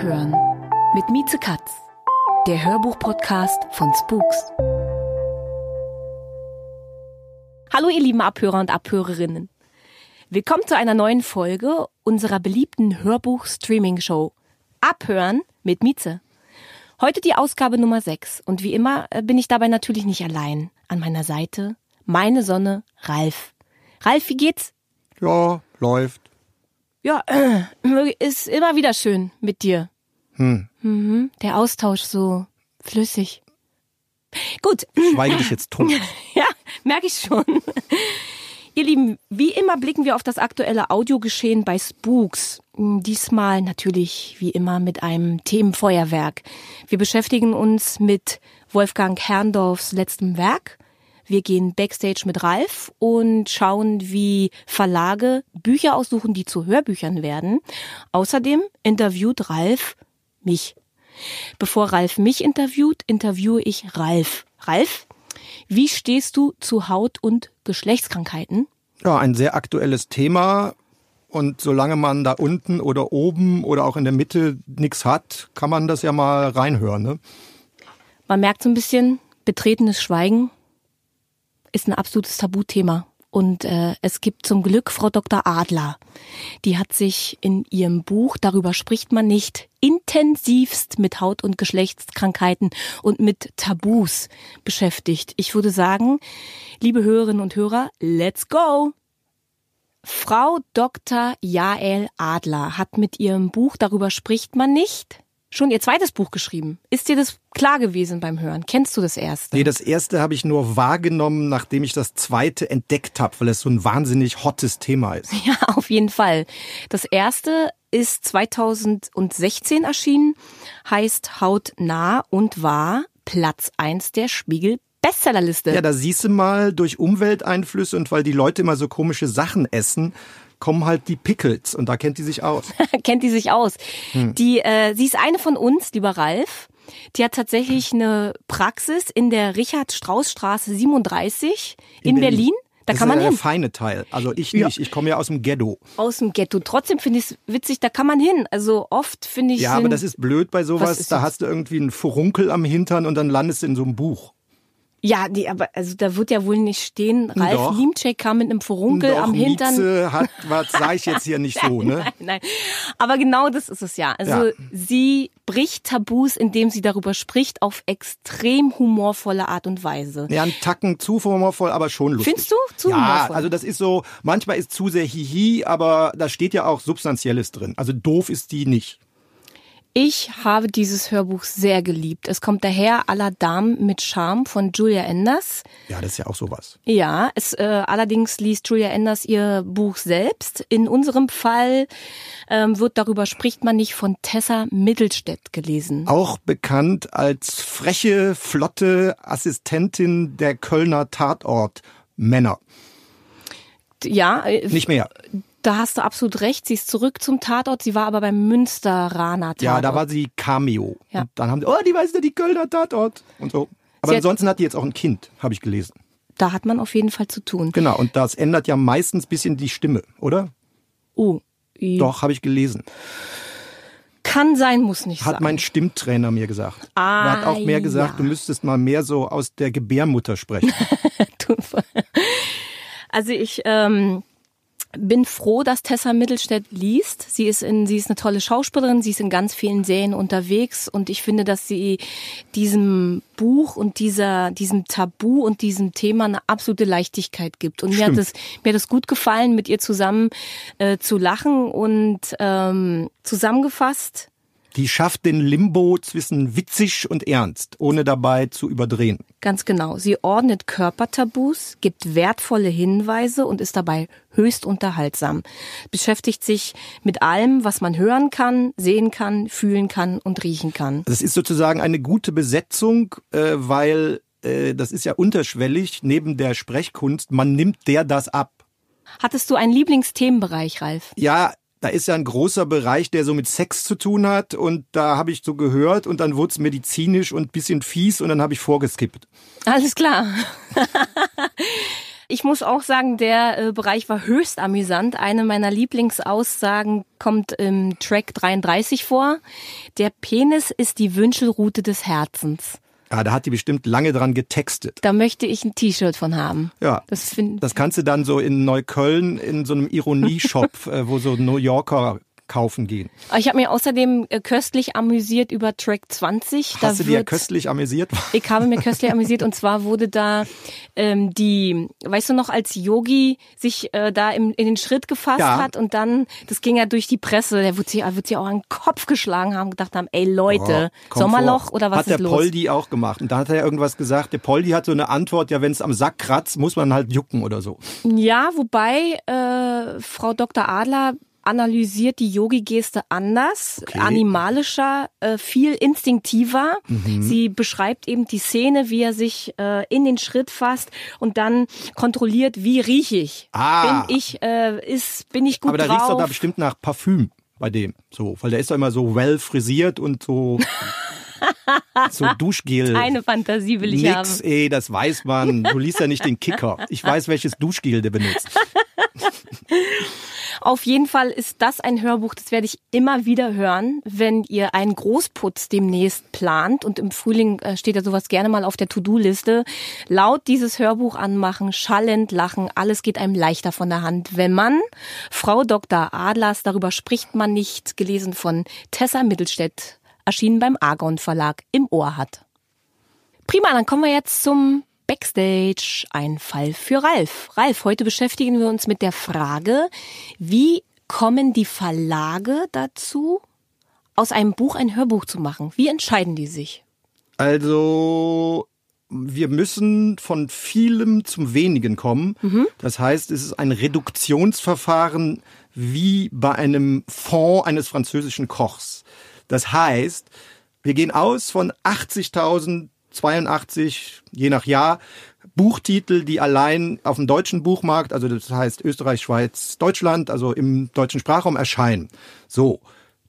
Abhören mit Mieze Katz, der Hörbuch-Podcast von Spooks. Hallo ihr lieben Abhörer und Abhörerinnen. Willkommen zu einer neuen Folge unserer beliebten Hörbuch-Streaming-Show Abhören mit Mieze. Heute die Ausgabe Nummer 6 und wie immer äh, bin ich dabei natürlich nicht allein. An meiner Seite meine Sonne Ralf. Ralf, wie geht's? Ja, läuft. Ja, ist immer wieder schön mit dir. Hm. Mhm, der Austausch so flüssig. Gut, Schweige dich jetzt tot. ja, merke ich schon. Ihr Lieben, wie immer blicken wir auf das aktuelle Audiogeschehen bei Spooks. Diesmal natürlich wie immer mit einem Themenfeuerwerk. Wir beschäftigen uns mit Wolfgang Herrndorfs letztem Werk. Wir gehen backstage mit Ralf und schauen, wie Verlage Bücher aussuchen, die zu Hörbüchern werden. Außerdem interviewt Ralf mich. Bevor Ralf mich interviewt, interviewe ich Ralf. Ralf, wie stehst du zu Haut- und Geschlechtskrankheiten? Ja, ein sehr aktuelles Thema. Und solange man da unten oder oben oder auch in der Mitte nichts hat, kann man das ja mal reinhören. Ne? Man merkt so ein bisschen, betretenes Schweigen ist ein absolutes Tabuthema. Und äh, es gibt zum Glück Frau Dr. Adler. Die hat sich in ihrem Buch Darüber spricht man nicht intensivst mit Haut- und Geschlechtskrankheiten und mit Tabus beschäftigt. Ich würde sagen, liebe Hörerinnen und Hörer, let's go! Frau Dr. Jael Adler hat mit ihrem Buch Darüber spricht man nicht schon ihr zweites Buch geschrieben. Ist dir das klar gewesen beim Hören? Kennst du das erste? Nee, das erste habe ich nur wahrgenommen, nachdem ich das zweite entdeckt habe, weil es so ein wahnsinnig hottes Thema ist. Ja, auf jeden Fall. Das erste ist 2016 erschienen, heißt Haut nah und war Platz eins der Spiegel Bestsellerliste. Ja, da siehst du mal, durch Umwelteinflüsse und weil die Leute immer so komische Sachen essen, kommen halt die Pickles und da kennt die sich aus. kennt die sich aus. Die, äh, sie ist eine von uns, lieber Ralf. Die hat tatsächlich eine Praxis in der Richard-Strauss-Straße 37 in, Berlin. Da das kann ist man ja der hin. feine Teil. Also ich Ja. nicht, ich komme ja aus dem Ghetto. Aus dem Ghetto. Trotzdem finde ich es witzig, da kann man hin. Also oft finde ich. Ja, aber das ist blöd bei Was sowas. ist Da das? hast du irgendwie einen Furunkel am Hintern und dann landest du in so einem Buch. Ja, nee, aber also da wird ja wohl nicht stehen. Ralf Doch. Liemczek kam mit einem Furunkel Doch, am Hintern. Mieze hat, was sage ich jetzt hier nicht so, ne? Nein, aber genau das ist es ja. Also Ja. sie bricht Tabus, indem sie darüber spricht, auf extrem humorvolle Art und Weise. Ja, ein Tacken zu humorvoll, aber schon lustig. Findest du? Zu ja, humorvoll? also das ist so, manchmal ist zu sehr hihi, aber da steht ja auch Substanzielles drin. Also doof ist die nicht. Ich habe dieses Hörbuch sehr geliebt. Es kommt daher aller Damen mit Charme von Julia Enders. Ja, das ist ja auch sowas. Ja, es äh, allerdings liest Julia Enders ihr Buch selbst. In unserem Fall ähm, wird darüber spricht man nicht von Tessa Mittelstädt gelesen. Auch bekannt als freche, flotte Assistentin der Kölner Tatort Männer. Ja, äh, Nicht mehr. Da hast du absolut recht. Sie ist zurück zum Tatort. Sie war aber beim Münsteraner Tatort. Ja, da war sie Cameo. Ja. Und dann haben sie, oh, die weiß ja die Kölner Tatort und so. Aber Sie hat- ansonsten hat die jetzt auch ein Kind, habe ich gelesen. Da hat man auf jeden Fall zu tun. Genau, und das ändert ja meistens bisschen die Stimme, oder? Oh, Doch, habe ich gelesen. kann sein, muss nicht Hat sein. mein Stimmtrainer mir gesagt. Ah, er hat auch mehr gesagt, ja. du müsstest mal mehr so aus der Gebärmutter sprechen. Also ich ähm, bin froh, dass Tessa Mittelstädt liest. Sie ist in, sie ist eine tolle Schauspielerin, sie ist in ganz vielen Serien unterwegs und ich finde, dass sie diesem Buch und dieser, diesem Tabu und diesem Thema eine absolute Leichtigkeit gibt. Und mir hat Stimmt. es, mir hat es gut gefallen, mit ihr zusammen äh, zu lachen und ähm, zusammengefasst. Die schafft den Limbo zwischen witzig und ernst, ohne dabei zu überdrehen. Ganz genau. Sie ordnet Körpertabus, gibt wertvolle Hinweise und ist dabei höchst unterhaltsam. Beschäftigt sich mit allem, was man hören kann, sehen kann, fühlen kann und riechen kann. Das ist sozusagen eine gute Besetzung, äh, weil äh, das ist ja unterschwellig neben der Sprechkunst. Man nimmt der das ab. Hattest du einen Lieblingsthemenbereich, Ralf? Ja, da ist ja ein großer Bereich, der so mit Sex zu tun hat und da habe ich so gehört und dann wurde es medizinisch und bisschen fies und dann habe ich vorgeskippt. Alles klar. Ich muss auch sagen, der äh, Bereich war höchst amüsant. Eine meiner Lieblingsaussagen kommt im Track 33 vor. Der Penis ist die Wünschelrute des Herzens. Ja, da hat die bestimmt lange dran getextet. Da möchte ich ein T-Shirt von haben. Ja, Das das kannst du dann so in Neukölln in so einem Ironie-Shop, äh, wo so New Yorker kaufen gehen. ich habe mir außerdem äh, köstlich amüsiert über Track 20. Hast du dir wird- köstlich amüsiert? Ich habe mir köstlich amüsiert und zwar wurde da ähm, die, weißt du noch, als Yogi sich äh, da im, in den Schritt gefasst Ja. hat und dann, das ging ja durch die Presse, der wird sich, wird sich auch an den Kopf geschlagen haben, gedacht haben, ey Leute, Oh, Sommerloch vor. oder was Hat ist der los? Poldi auch gemacht. Und da hat er ja irgendwas gesagt. Der Poldi hat so eine Antwort, ja, wenn es am Sack kratzt, muss man halt jucken oder so. Ja, wobei äh, Frau Dr. Adler analysiert die Yogi-Geste anders, Okay. animalischer, äh, viel instinktiver. Mhm. Sie beschreibt eben die Szene, wie er sich äh, in den Schritt fasst und dann kontrolliert, wie rieche ich. Ah. Bin ich, äh, ist, bin ich gut Aber da drauf? riecht's doch da bestimmt nach Parfüm bei dem. So, weil der ist doch immer so well frisiert und so, so Duschgel. Eine Fantasie will ich Nix, haben. ey, das weiß man. Du liest ja nicht den Kicker. Ich weiß, welches Duschgel der benutzt. Auf jeden Fall ist das ein Hörbuch, das werde ich immer wieder hören, wenn ihr einen Großputz demnächst plant. Und im Frühling äh, steht ja sowas gerne mal auf der To-Do-Liste. Laut dieses Hörbuch anmachen, schallend lachen, alles geht einem leichter von der Hand, wenn man Frau Dr. Adlers, darüber spricht man nicht, gelesen von Tessa Mittelstädt, erschienen beim Argon Verlag, im Ohr hat. Prima, dann kommen wir jetzt zum Backstage. Ein Fall für Ralf. Ralf, heute beschäftigen wir uns mit der Frage, wie kommen die Verlage dazu, aus einem Buch ein Hörbuch zu machen? Wie entscheiden die sich? Also, wir müssen von vielem zum wenigen kommen. Das heißt, es ist ein Reduktionsverfahren wie bei einem Fond eines französischen Kochs. Das heißt, wir gehen aus von 80.000, 82, je nach Jahr, Buchtitel, die allein auf dem deutschen Buchmarkt, also das heißt Österreich, Schweiz, Deutschland, also im deutschen Sprachraum erscheinen. So,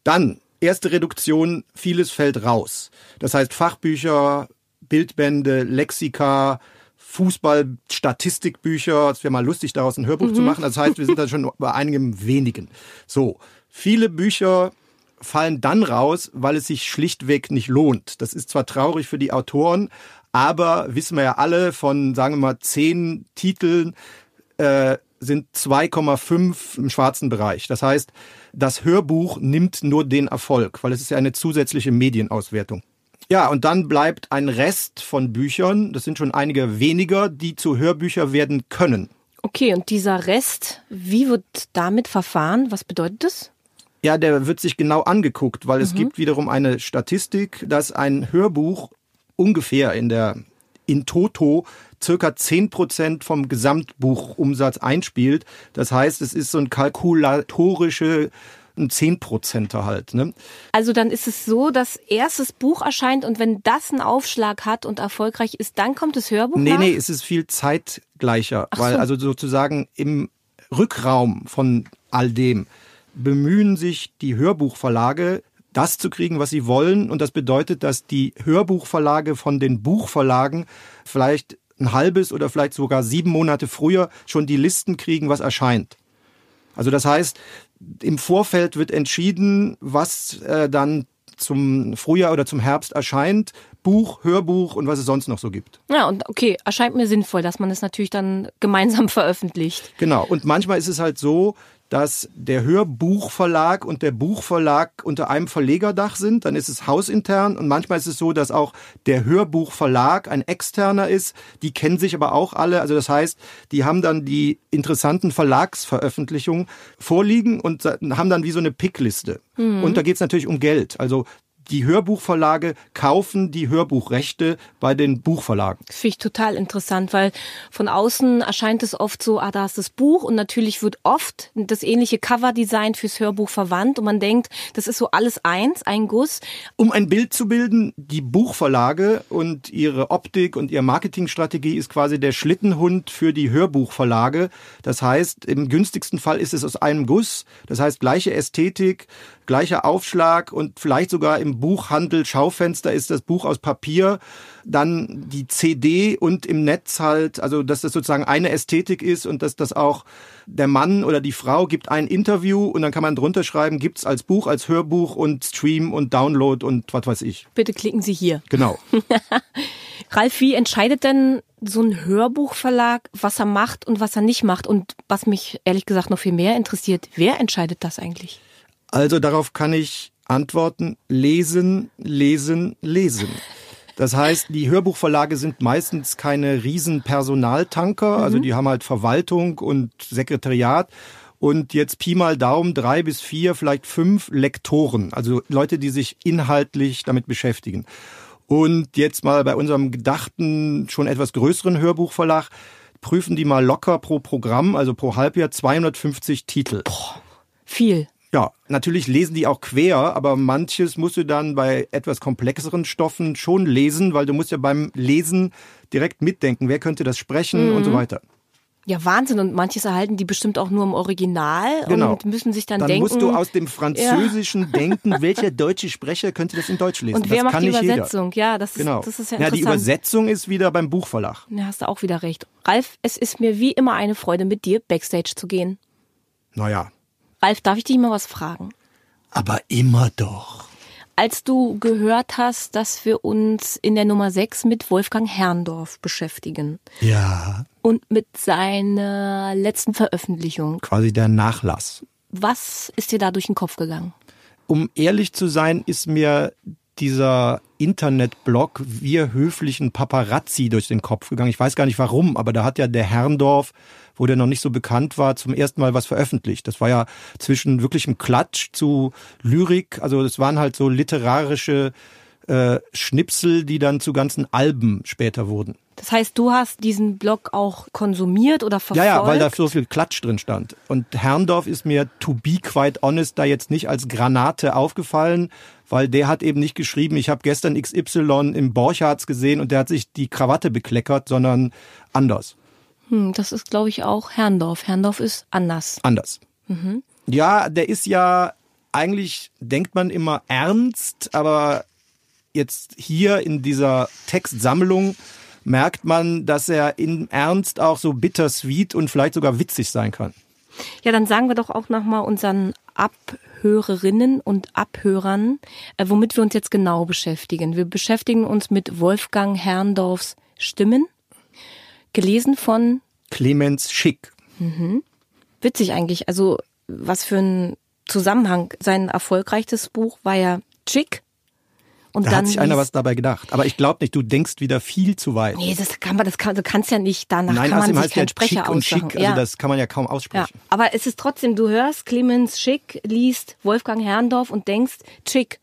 dann erste Reduktion, vieles fällt raus. Das heißt Fachbücher, Bildbände, Lexika, Fußball, Statistikbücher. Es wäre mal lustig, daraus ein Hörbuch zu machen. Das heißt, wir sind da schon bei einigem wenigen. So, viele Bücher fallen dann raus, weil es sich schlichtweg nicht lohnt. Das ist zwar traurig für die Autoren, aber wissen wir ja alle von, sagen wir mal, zehn Titeln äh, sind 2,5 im schwarzen Bereich. Das heißt, das Hörbuch nimmt nur den Erfolg, weil es ist ja eine zusätzliche Medienauswertung. Ja, und dann bleibt ein Rest von Büchern, das sind schon einige weniger, die zu Hörbücher werden können. Okay, und dieser Rest, wie wird damit verfahren? Was bedeutet das? Ja, der wird sich genau angeguckt, weil es gibt wiederum eine Statistik, dass ein Hörbuch ungefähr in der in Toto circa 10% vom Gesamtbuchumsatz einspielt. Das heißt, es ist so ein kalkulatorische ein 10%er halt. Ne? Also dann ist es so, dass erst das Buch erscheint und wenn das einen Aufschlag hat und erfolgreich ist, dann kommt das Hörbuch Nee, nach? nee, es ist viel zeitgleicher, Ach weil so. also sozusagen im Rückraum von all dem bemühen sich die Hörbuchverlage, das zu kriegen, was sie wollen. Und das bedeutet, dass die Hörbuchverlage von den Buchverlagen vielleicht ein halbes oder vielleicht sogar sieben Monate früher schon die Listen kriegen, was erscheint. Also das heißt, im Vorfeld wird entschieden, was äh, dann zum Frühjahr oder zum Herbst erscheint. Buch, Hörbuch und was es sonst noch so gibt. Ja, und okay, erscheint mir sinnvoll, dass man es natürlich dann gemeinsam veröffentlicht. Genau. Und manchmal ist es halt so, dass der Hörbuchverlag und der Buchverlag unter einem Verlegerdach sind. Dann ist es hausintern und manchmal ist es so, dass auch der Hörbuchverlag ein externer ist. Die kennen sich aber auch alle. Also das heißt, die haben dann die interessanten Verlagsveröffentlichungen vorliegen und haben dann wie so eine Pickliste. Mhm. Und da geht es natürlich um Geld. Also die Hörbuchverlage kaufen die Hörbuchrechte bei den Buchverlagen. Das finde ich total interessant, weil von außen erscheint es oft so, ah, da ist das Buch und natürlich wird oft das ähnliche Coverdesign fürs Hörbuch verwandt und man denkt, das ist so alles eins, ein Guss. Um ein Bild zu bilden, die Buchverlage und ihre Optik und ihre Marketingstrategie ist quasi der Schlittenhund für die Hörbuchverlage. Das heißt, im günstigsten Fall ist es aus einem Guss. Das heißt, gleiche Ästhetik, gleicher Aufschlag und vielleicht sogar im Buchhandel Schaufenster ist das Buch aus Papier, dann die CD und im Netz halt, also dass das sozusagen eine Ästhetik ist und dass das auch der Mann oder die Frau gibt ein Interview und dann kann man drunter schreiben, gibt's als Buch, als Hörbuch und Stream und Download und was weiß ich. Bitte klicken Sie hier. Genau. Ralf, wie entscheidet denn so ein Hörbuchverlag, was er macht und was er nicht macht? Und was mich ehrlich gesagt noch viel mehr interessiert, wer entscheidet das eigentlich? Also darauf kann ich antworten, lesen, lesen, lesen. Das heißt, die Hörbuchverlage sind meistens keine riesen Personaltanker, also mhm. die haben halt Verwaltung und Sekretariat und jetzt Pi mal Daumen drei bis vier, vielleicht fünf Lektoren, also Leute, die sich inhaltlich damit beschäftigen. Und jetzt mal bei unserem gedachten, schon etwas größeren Hörbuchverlag prüfen die mal locker pro Programm, also pro Halbjahr 250 Titel. Boah, viel. Ja, natürlich lesen die auch quer, aber manches musst du dann bei etwas komplexeren Stoffen schon lesen, weil du musst ja beim Lesen direkt mitdenken, wer könnte das sprechen mhm. und so weiter. Ja, Wahnsinn. Und manches erhalten die bestimmt auch nur im Original genau. und müssen sich dann, dann denken. Dann musst du aus dem Französischen ja. denken, welcher deutsche Sprecher könnte das in Deutsch lesen. Und wer das macht die Übersetzung? Jeder. Ja, das ist, genau. das ist ja interessant. Ja, die Übersetzung ist wieder beim Buchverlag. Ja, hast du auch wieder recht. Ralf, es ist mir wie immer eine Freude, mit dir Backstage zu gehen. Naja. Ralf, darf ich dich mal was fragen? Aber immer doch. Als du gehört hast, dass wir uns in der Nummer 6 mit Wolfgang Herrndorf beschäftigen. Ja. Und mit seiner letzten Veröffentlichung. Quasi der Nachlass. Was ist dir da durch den Kopf gegangen? Um ehrlich zu sein, ist mir dieser Internetblog Wir höflichen Paparazzi durch den Kopf gegangen. Ich weiß gar nicht warum, aber da hat ja der Herrndorf wo der noch nicht so bekannt war, zum ersten Mal was veröffentlicht. Das war ja zwischen wirklichem Klatsch zu Lyrik, also das waren halt so literarische äh, Schnipsel, die dann zu ganzen Alben später wurden. Das heißt, du hast diesen Blog auch konsumiert oder verfolgt? Ja, ja, weil da so viel Klatsch drin stand. Und Herrndorf ist mir, to be quite honest, da jetzt nicht als Granate aufgefallen, weil der hat eben nicht geschrieben, ich habe gestern XY im Borchards gesehen und der hat sich die Krawatte bekleckert, sondern anders. Hm, das ist, glaube ich, auch Herrndorf. Herrndorf ist anders. Anders. Mhm. Ja, der ist ja, eigentlich denkt man immer ernst, aber jetzt hier in dieser Textsammlung merkt man, dass er in Ernst auch so bittersweet und vielleicht sogar witzig sein kann. Ja, dann sagen wir doch auch nochmal unseren Abhörerinnen und Abhörern, äh, womit wir uns jetzt genau beschäftigen. Wir beschäftigen uns mit Wolfgang Herrndorfs Stimmen Gelesen von Clemens Schick. Mhm. Witzig eigentlich. Also was für ein Zusammenhang. Sein erfolgreichstes Buch war ja Chick. Und da dann hat sich einer was dabei gedacht. Aber ich glaube nicht, du denkst wieder viel zu weit. Nee, das kann man, das kann, du kannst ja nicht, danach Nein, kann man sich heißt keinen ja Sprecher Schick und Schick, also ja. das kann man ja kaum aussprechen. Ja. Aber es ist trotzdem, du hörst Clemens Schick, liest Wolfgang Herrndorf und denkst, Chick.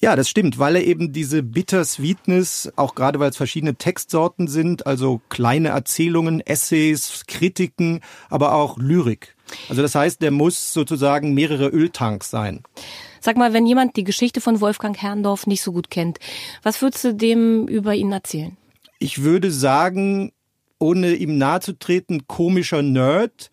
Ja, das stimmt, weil er eben diese Bittersweetness, auch gerade weil es verschiedene Textsorten sind, also kleine Erzählungen, Essays, Kritiken, aber auch Lyrik. Also das heißt, der muss sozusagen mehrere Öltanks sein. Sag mal, wenn jemand die Geschichte von Wolfgang Herrndorf nicht so gut kennt, was würdest du dem über ihn erzählen? Ich würde sagen, ohne ihm nahe zu treten, komischer Nerd,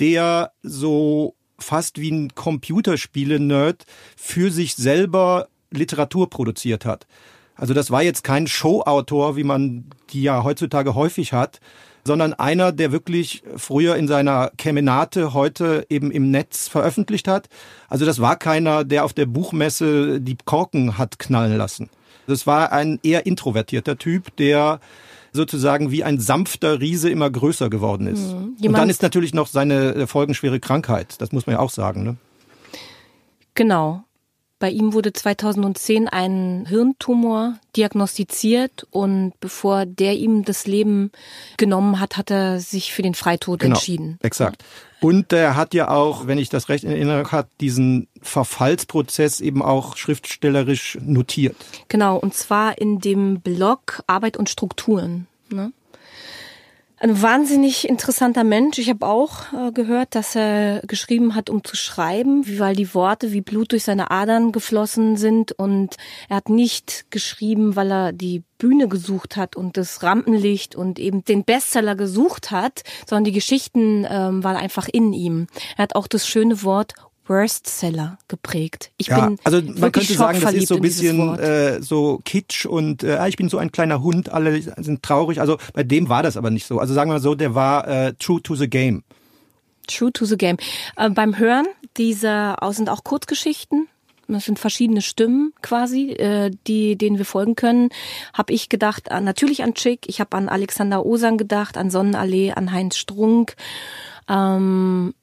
der so fast wie ein Computerspiele-Nerd für sich selber Literatur produziert hat. Also das war jetzt kein Showautor, wie man die ja heutzutage häufig hat, sondern einer, der wirklich früher in seiner Kemenate, heute eben im Netz veröffentlicht hat. Also das war keiner, der auf der Buchmesse die Korken hat knallen lassen. Das war ein eher introvertierter Typ, der sozusagen wie ein sanfter Riese immer größer geworden ist. Mhm. Und dann ist natürlich noch seine äh, folgenschwere Krankheit. Das muss man ja auch sagen. Ne? Genau. Bei ihm wurde 2010 ein Hirntumor diagnostiziert und bevor der ihm das Leben genommen hat, hat er sich für den Freitod genau, entschieden. Exakt. Und er hat ja auch, wenn ich das recht in Erinnerung habe, diesen Verfallsprozess eben auch schriftstellerisch notiert. Genau, und zwar in dem Blog Arbeit und Strukturen. Ne? Ein wahnsinnig interessanter Mensch. Ich habe auch äh, gehört, dass er geschrieben hat, um zu schreiben, weil die Worte wie Blut durch seine Adern geflossen sind. Und er hat nicht geschrieben, weil er die Bühne gesucht hat und das Rampenlicht und eben den Bestseller gesucht hat, sondern die Geschichten ähm, waren einfach in ihm. Er hat auch das schöne Wort Worstseller geprägt. Ich ja, bin also man könnte sagen, das ist so ein bisschen äh, so Kitsch und äh, ah, ich bin so ein kleiner Hund, alle sind traurig. Also bei dem war das aber nicht so. Also sagen wir mal so, der war äh, true to the game. True to the game. Äh, beim Hören dieser sind auch Kurzgeschichten. Das sind verschiedene Stimmen quasi, äh, die denen wir folgen können. Habe ich gedacht, an, natürlich an Chick. Ich habe an Alexander Osan gedacht, an Sonnenallee, an Heinz Strunk. Ähm,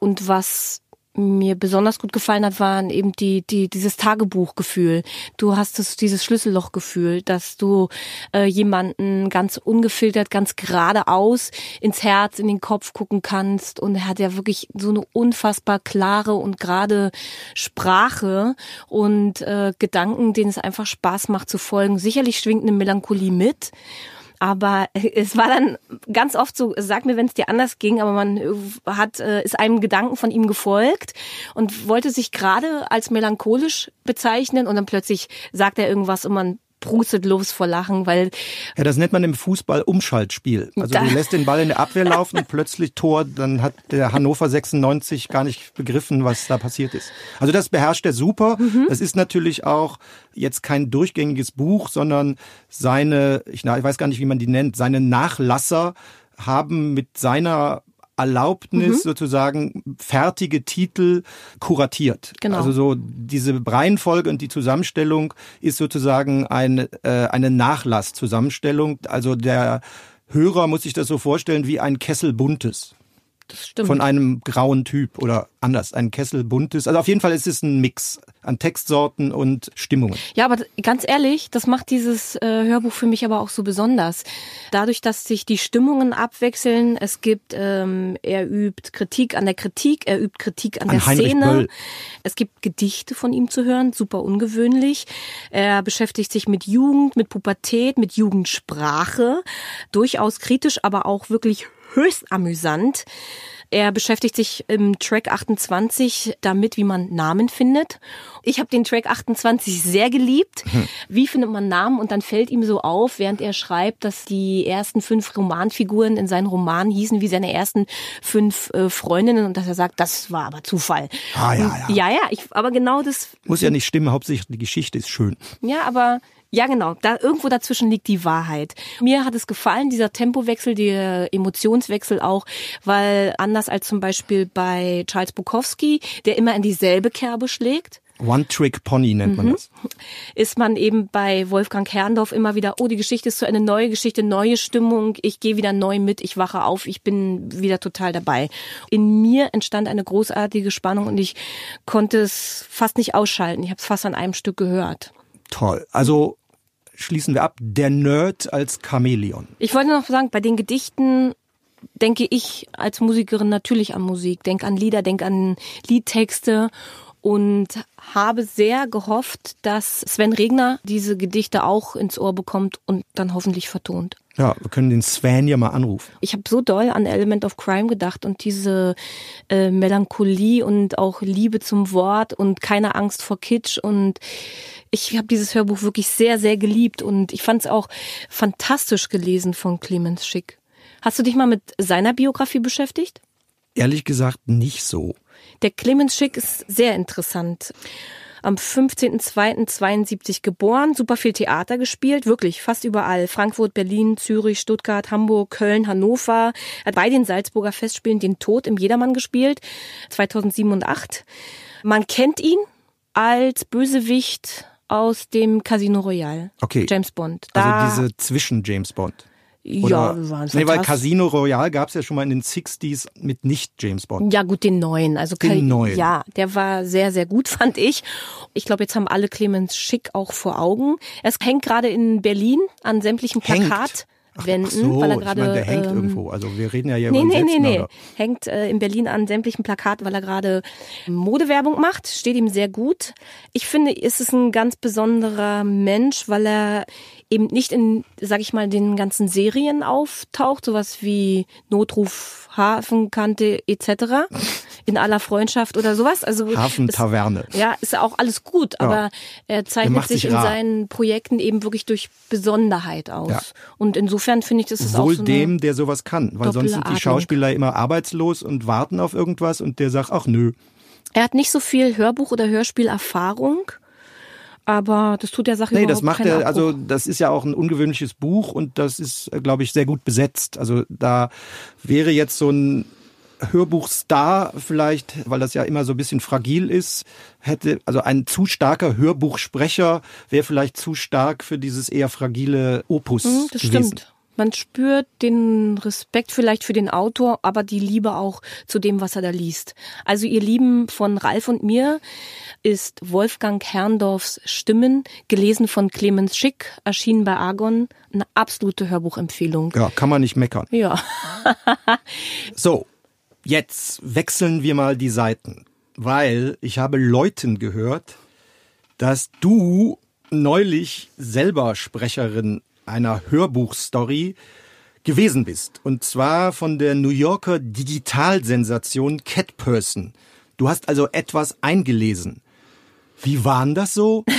und was mir besonders gut gefallen hat, waren eben die, die, dieses Tagebuchgefühl. Du hast es, dieses Schlüssellochgefühl, dass du äh, jemanden ganz ungefiltert, ganz geradeaus ins Herz, in den Kopf gucken kannst. Und er hat ja wirklich so eine unfassbar klare und gerade Sprache und äh, Gedanken, denen es einfach Spaß macht zu folgen. Sicherlich schwingt eine Melancholie mit. Aber es war dann ganz oft so, sag mir, wenn es dir anders ging, aber man hat, äh, ist einem Gedanken von ihm gefolgt und wollte sich gerade als melancholisch bezeichnen und dann plötzlich sagt er irgendwas und man prustet los vor Lachen, weil. Ja, das nennt man im Fußball Umschaltspiel. Also du lässt den Ball in der Abwehr laufen und plötzlich Tor, dann hat der Hannover 96 gar nicht begriffen, was da passiert ist. Also das beherrscht er super. Mhm. Das ist natürlich auch jetzt kein durchgängiges Buch, sondern seine, ich weiß gar nicht, wie man die nennt, seine Nachlasser haben mit seiner Erlaubnis mhm. sozusagen fertige Titel kuratiert. Genau. Also so diese Reihenfolge und die Zusammenstellung ist sozusagen eine, äh, eine Nachlasszusammenstellung. Also der Hörer muss sich das so vorstellen wie ein Kessel buntes. Das stimmt. Von einem grauen Typ oder anders, ein Kessel buntes. Also auf jeden Fall ist es ein Mix an Textsorten und Stimmungen. Ja, aber ganz ehrlich, das macht dieses äh, Hörbuch für mich aber auch so besonders. Dadurch, dass sich die Stimmungen abwechseln, es gibt, ähm, er übt Kritik an der Kritik, er übt Kritik an, an der Heinrich Szene. Böll. Es gibt Gedichte von ihm zu hören, super ungewöhnlich. Er beschäftigt sich mit Jugend, mit Pubertät, mit Jugendsprache, durchaus kritisch, aber auch wirklich höchst amüsant. Er beschäftigt sich im Track 28 damit, wie man Namen findet. Ich habe den Track 28 sehr geliebt. Hm. Wie findet man Namen? Und dann fällt ihm so auf, während er schreibt, dass die ersten fünf Romanfiguren in seinen Roman hießen wie seine ersten fünf äh, Freundinnen und dass er sagt, das war aber Zufall. Ah, ja, ja. ja, ja, ich, aber genau das. Muss ja nicht stimmen, hauptsächlich die Geschichte ist schön. Ja, aber ja, genau. Da irgendwo dazwischen liegt die Wahrheit. Mir hat es gefallen, dieser Tempowechsel, der Emotionswechsel auch, weil anders als zum Beispiel bei Charles Bukowski, der immer in dieselbe Kerbe schlägt, One-Trick-Pony nennt man mhm. das. Ist man eben bei Wolfgang Herrndorf immer wieder, oh, die Geschichte ist so eine neue Geschichte, neue Stimmung, ich gehe wieder neu mit, ich wache auf, ich bin wieder total dabei. In mir entstand eine großartige Spannung und ich konnte es fast nicht ausschalten. Ich habe es fast an einem Stück gehört. Toll. Also schließen wir ab, der Nerd als Chamäleon. Ich wollte noch sagen, bei den Gedichten denke ich als Musikerin natürlich an Musik, denke an Lieder, denke an Liedtexte und habe sehr gehofft, dass Sven Regner diese Gedichte auch ins Ohr bekommt und dann hoffentlich vertont. Ja, wir können den Sven ja mal anrufen. Ich habe so doll an Element of Crime gedacht und diese äh, Melancholie und auch Liebe zum Wort und keine Angst vor Kitsch und ich habe dieses Hörbuch wirklich sehr, sehr geliebt und ich fand es auch fantastisch gelesen von Clemens Schick. Hast du dich mal mit seiner Biografie beschäftigt? Ehrlich gesagt nicht so. Der Clemens Schick ist sehr interessant am 15.02.72 geboren, super viel Theater gespielt, wirklich fast überall. Frankfurt, Berlin, Zürich, Stuttgart, Hamburg, Köln, Hannover. Er hat bei den Salzburger Festspielen den Tod im Jedermann gespielt, 2007 und 2008. Man kennt ihn als Bösewicht aus dem Casino Royale. Okay. James Bond. Da, also diese zwischen James Bond. Ja, wir waren nee, weil. Casino Royale gab es ja schon mal in den 60s mit nicht James Bond. Ja, gut, den neuen. Also Den neuen. Ja, der war sehr, sehr gut, fand ich. Ich glaube, jetzt haben alle Clemens Schick auch vor Augen. Es hängt gerade in Berlin an sämtlichen Hängt? Plakatwänden, Ach so, weil er ich gerade. meine, der hängt ähm, irgendwo. Also wir reden ja hier Nee, über nee, einen nee, nee. Hängt äh, in Berlin an sämtlichen Plakaten, weil er gerade Modewerbung macht. Steht ihm sehr gut. Ich finde, es ist ein ganz besonderer Mensch, weil er eben nicht in, sag ich mal, den ganzen Serien auftaucht, sowas wie Notruf, Hafenkante etc. In aller Freundschaft oder sowas. Also Hafentaverne. ja, ist ja auch alles gut, aber er zeichnet macht sich sich in seinen Projekten eben wirklich durch Besonderheit aus. Ja. Und insofern finde ich, das ist auch Wohl so eine, dem, der sowas kann. Weil sonst sind die. Schauspieler immer arbeitslos und warten auf irgendwas und der sagt, ach nö. Er hat nicht so viel Hörbuch- oder Hörspielerfahrung, aber das tut der Sache Nee, das macht er, also das ist ja auch ein ungewöhnliches Buch und das ist, glaube ich, sehr gut besetzt. Also da wäre jetzt so ein Hörbuchstar vielleicht, weil das ja immer so ein bisschen fragil ist, hätte, also ein zu starker Hörbuchsprecher wäre vielleicht zu stark für dieses eher fragile Opus Hm, das gewesen. stimmt. Man spürt den Respekt vielleicht für den Autor, aber die Liebe auch zu dem, was er da liest. Also ihr Lieben von Ralf und mir ist Wolfgang Herrndorfs Stimmen, gelesen von Clemens Schick, erschienen bei Argon, eine absolute Hörbuchempfehlung. Ja, kann man nicht meckern. Ja. So, jetzt wechseln wir mal die Seiten, weil ich habe Leuten gehört, dass du neulich selber Sprecherin einer Hörbuchstory gewesen bist. Und zwar von der New Yorker Digitalsensation Cat Person. Du hast also etwas eingelesen. Wie war denn das so?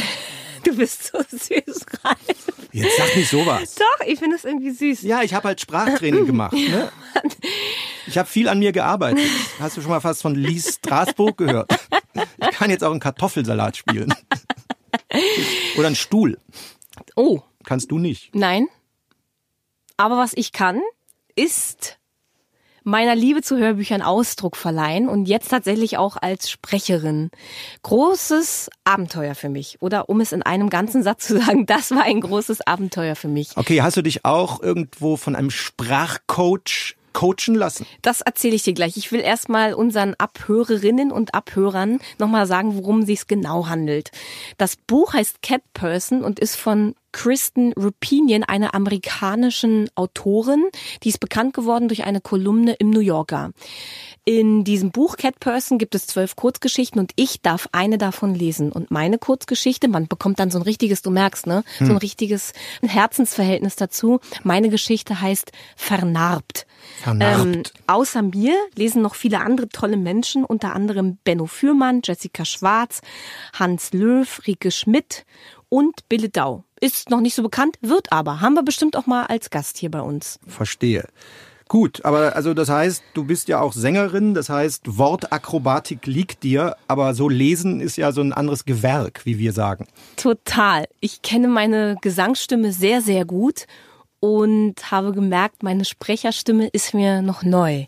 Du bist so süß, Ralf. Jetzt sag nicht sowas. Doch, ich finde es irgendwie süß. Ja, ich habe halt Sprachtraining gemacht. Ne? Ich habe viel an mir gearbeitet. Hast du schon mal fast von Lies Straßburg gehört? Ich kann jetzt auch einen Kartoffelsalat spielen. Oder einen Stuhl. Oh, Kannst du nicht. Nein. Aber was ich kann, ist meiner Liebe zu Hörbüchern Ausdruck verleihen und jetzt tatsächlich auch als Sprecherin. Großes Abenteuer für mich. Oder um es in einem ganzen Satz zu sagen, das war ein großes Abenteuer für mich. Okay, hast du dich auch irgendwo von einem Sprachcoach coachen lassen? Das erzähle ich dir gleich. Ich will erstmal unseren Abhörerinnen und Abhörern nochmal sagen, worum es sich genau handelt. Das Buch heißt Cat Person und ist von Kristen Rupinian, einer amerikanischen Autorin. Die ist bekannt geworden durch eine Kolumne im New Yorker. In diesem Buch Cat Person gibt es zwölf Kurzgeschichten und ich darf eine davon lesen. Und meine Kurzgeschichte, man bekommt dann so ein richtiges, du merkst, ne, so ein richtiges Herzensverhältnis dazu. Meine Geschichte heißt Vernarbt. Vernarbt. Ähm, außer mir lesen noch viele andere tolle Menschen, unter anderem Benno Fürmann, Jessica Schwarz, Hans Löw, Rike Schmidt und Bille Dau. Ist noch nicht so bekannt, wird aber. Haben wir bestimmt auch mal als Gast hier bei uns. Verstehe. Gut, aber also das heißt, du bist ja auch Sängerin, das heißt, Wortakrobatik liegt dir, aber so lesen ist ja so ein anderes Gewerk, wie wir sagen. Total. Ich kenne meine Gesangsstimme sehr, sehr gut und habe gemerkt, meine Sprecherstimme ist mir noch neu.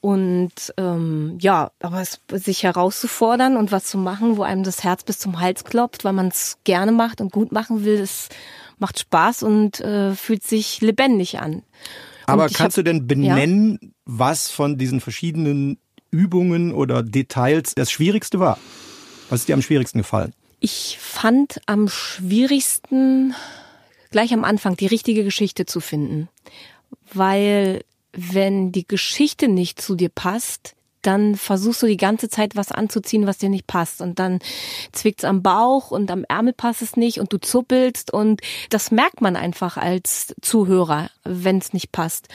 Und ähm, ja, aber es, sich herauszufordern und was zu machen, wo einem das Herz bis zum Hals klopft, weil man es gerne macht und gut machen will, das macht Spaß und äh, fühlt sich lebendig an. Aber Und kannst hab- du denn benennen, was von diesen verschiedenen Übungen oder Details das Schwierigste war? Was ist dir am schwierigsten gefallen? Ich fand am schwierigsten gleich am Anfang die richtige Geschichte zu finden. Weil wenn die Geschichte nicht zu dir passt, dann versuchst du die ganze Zeit was anzuziehen, was dir nicht passt. Und dann zwickt's am Bauch und am Ärmel passt es nicht und du zuppelst. Und das merkt man einfach als Zuhörer, wenn es nicht passt.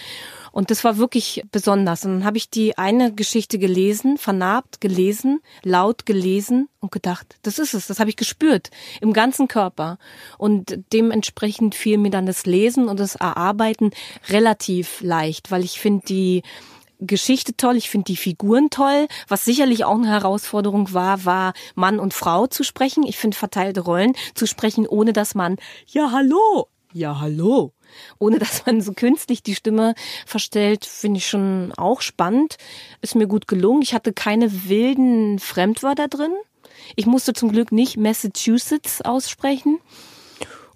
Und das war wirklich besonders. Und dann habe ich die eine Geschichte gelesen, vernarbt gelesen, laut gelesen und gedacht, das ist es, das habe ich gespürt im ganzen Körper. Und dementsprechend fiel mir dann das Lesen und das Erarbeiten relativ leicht, weil ich finde die Geschichte toll, ich finde die Figuren toll. Was sicherlich auch eine Herausforderung war, war Mann und Frau zu sprechen. Ich finde verteilte Rollen zu sprechen, ohne dass man ja hallo, ja hallo, ohne dass man so künstlich die Stimme verstellt, finde ich schon auch spannend. Ist mir gut gelungen. Ich hatte keine wilden Fremdwörter drin. Ich musste zum Glück nicht Massachusetts aussprechen.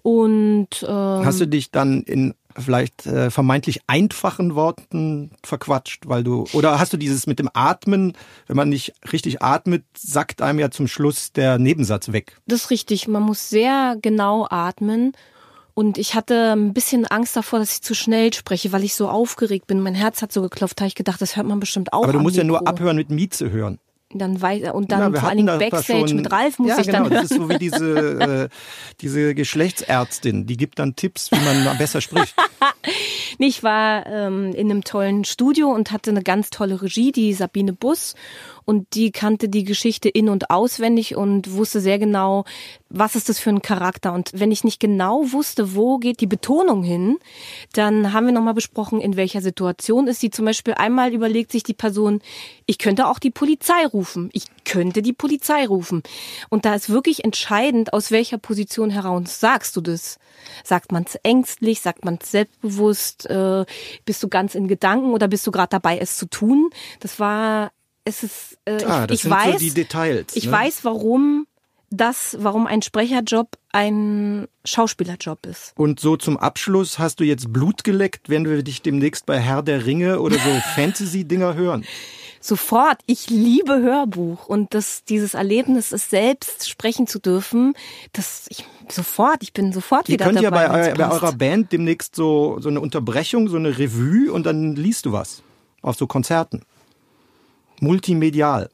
Und ähm, Hast du dich dann in vielleicht äh, vermeintlich einfachen Worten verquatscht, weil du oder hast du dieses mit dem Atmen, wenn man nicht richtig atmet, sackt einem ja zum Schluss der Nebensatz weg. Das ist richtig, man muss sehr genau atmen. Und ich hatte ein bisschen Angst davor, dass ich zu schnell spreche, weil ich so aufgeregt bin. Mein Herz hat so geklopft, habe ich gedacht, das hört man bestimmt auch. Aber du musst ja nur abhören mit Mieze hören. Dann weiß, und dann ja, vor allen Dingen Backstage schon, mit Ralf muss ja, ich genau, dann hören. Das ist so wie diese, äh, diese Geschlechtsärztin, die gibt dann Tipps, wie man besser spricht. ich war ähm, in einem tollen Studio und hatte eine ganz tolle Regie, die Sabine Bus und die kannte die Geschichte in und auswendig und wusste sehr genau, was ist das für ein Charakter. Und wenn ich nicht genau wusste, wo geht die Betonung hin, dann haben wir nochmal besprochen, in welcher Situation ist sie. Zum Beispiel einmal überlegt sich die Person, ich könnte auch die Polizei rufen. Ich könnte die Polizei rufen. Und da ist wirklich entscheidend, aus welcher Position heraus sagst du das. Sagt man es ängstlich, sagt man es selbstbewusst, äh, bist du ganz in Gedanken oder bist du gerade dabei, es zu tun? Das war es ist, äh, ah, ich, ich weiß, so die Details. Ich ne? weiß, warum das, warum ein Sprecherjob ein Schauspielerjob ist. Und so zum Abschluss hast du jetzt Blut geleckt, wenn wir dich demnächst bei Herr der Ringe oder so Fantasy-Dinger hören. Sofort. Ich liebe Hörbuch und das, dieses Erlebnis, es selbst sprechen zu dürfen, das, ich, sofort, ich bin sofort Ihr wieder könnt dabei. ja bei, wenn's bei passt. eurer Band demnächst so, so eine Unterbrechung, so eine Revue und dann liest du was. Auf so Konzerten. Multimedial.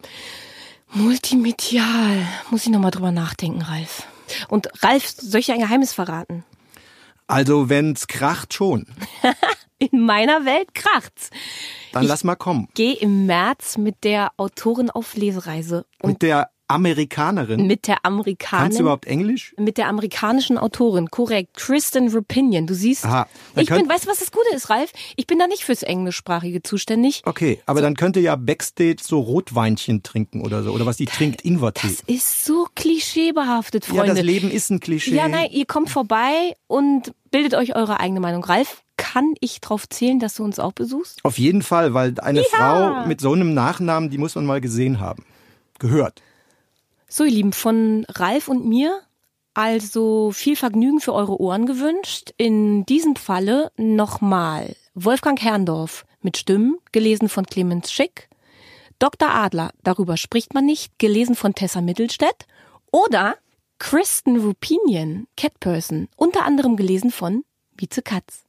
Multimedial. Muss ich nochmal drüber nachdenken, Ralf. Und Ralf, soll ich dir ein Geheimnis verraten? Also wenn's kracht schon, In meiner Welt kracht's. dann Ich- lass mal kommen. Gehe im März mit der Autorin auf Lesereise und Mit der Amerikanerin. mit der Kannst du Amerikanerin. überhaupt Englisch? Mit der amerikanischen Autorin, korrekt. Kristen Rapinion. Du siehst, Aha. Dann ich bin, weißt du, was das Gute ist, Ralf? Ich bin da nicht fürs Englischsprachige zuständig. Okay, aber dann könnt ihr ja Backstage so Rotweinchen trinken oder so. Oder was die trinkt, Ingwertee. Das ist so klischeebehaftet, Ja, Freunde. das Leben ist ein Klischee. Ja, nein, ihr kommt vorbei und bildet euch eure eigene Meinung. Ralf, kann ich drauf zählen, dass du uns auch besuchst? Auf jeden Fall, weil eine Ja. Frau mit so einem Nachnamen, die muss man mal gesehen haben. Gehört. So, ihr Lieben, von Ralf und mir also viel Vergnügen für eure Ohren gewünscht. In diesem Falle nochmal Wolfgang Herrndorf mit Stimmen, gelesen von Clemens Schick. Dr. Adler, darüber spricht man nicht, gelesen von Tessa Mittelstädt. Oder Kristen Rupinian, Catperson, unter anderem gelesen von Vize Katz.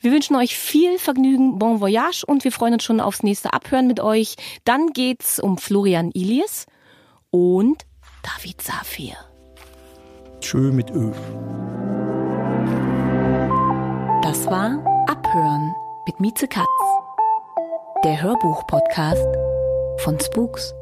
Wir wünschen euch viel Vergnügen, bon voyage und wir freuen uns schon aufs nächste Abhören mit euch. Dann geht's um Florian Ilies und David Safir. Tschö mit Ö. Das war Abhören mit Mieze Katz, der Hörbuch-Podcast von Spooks.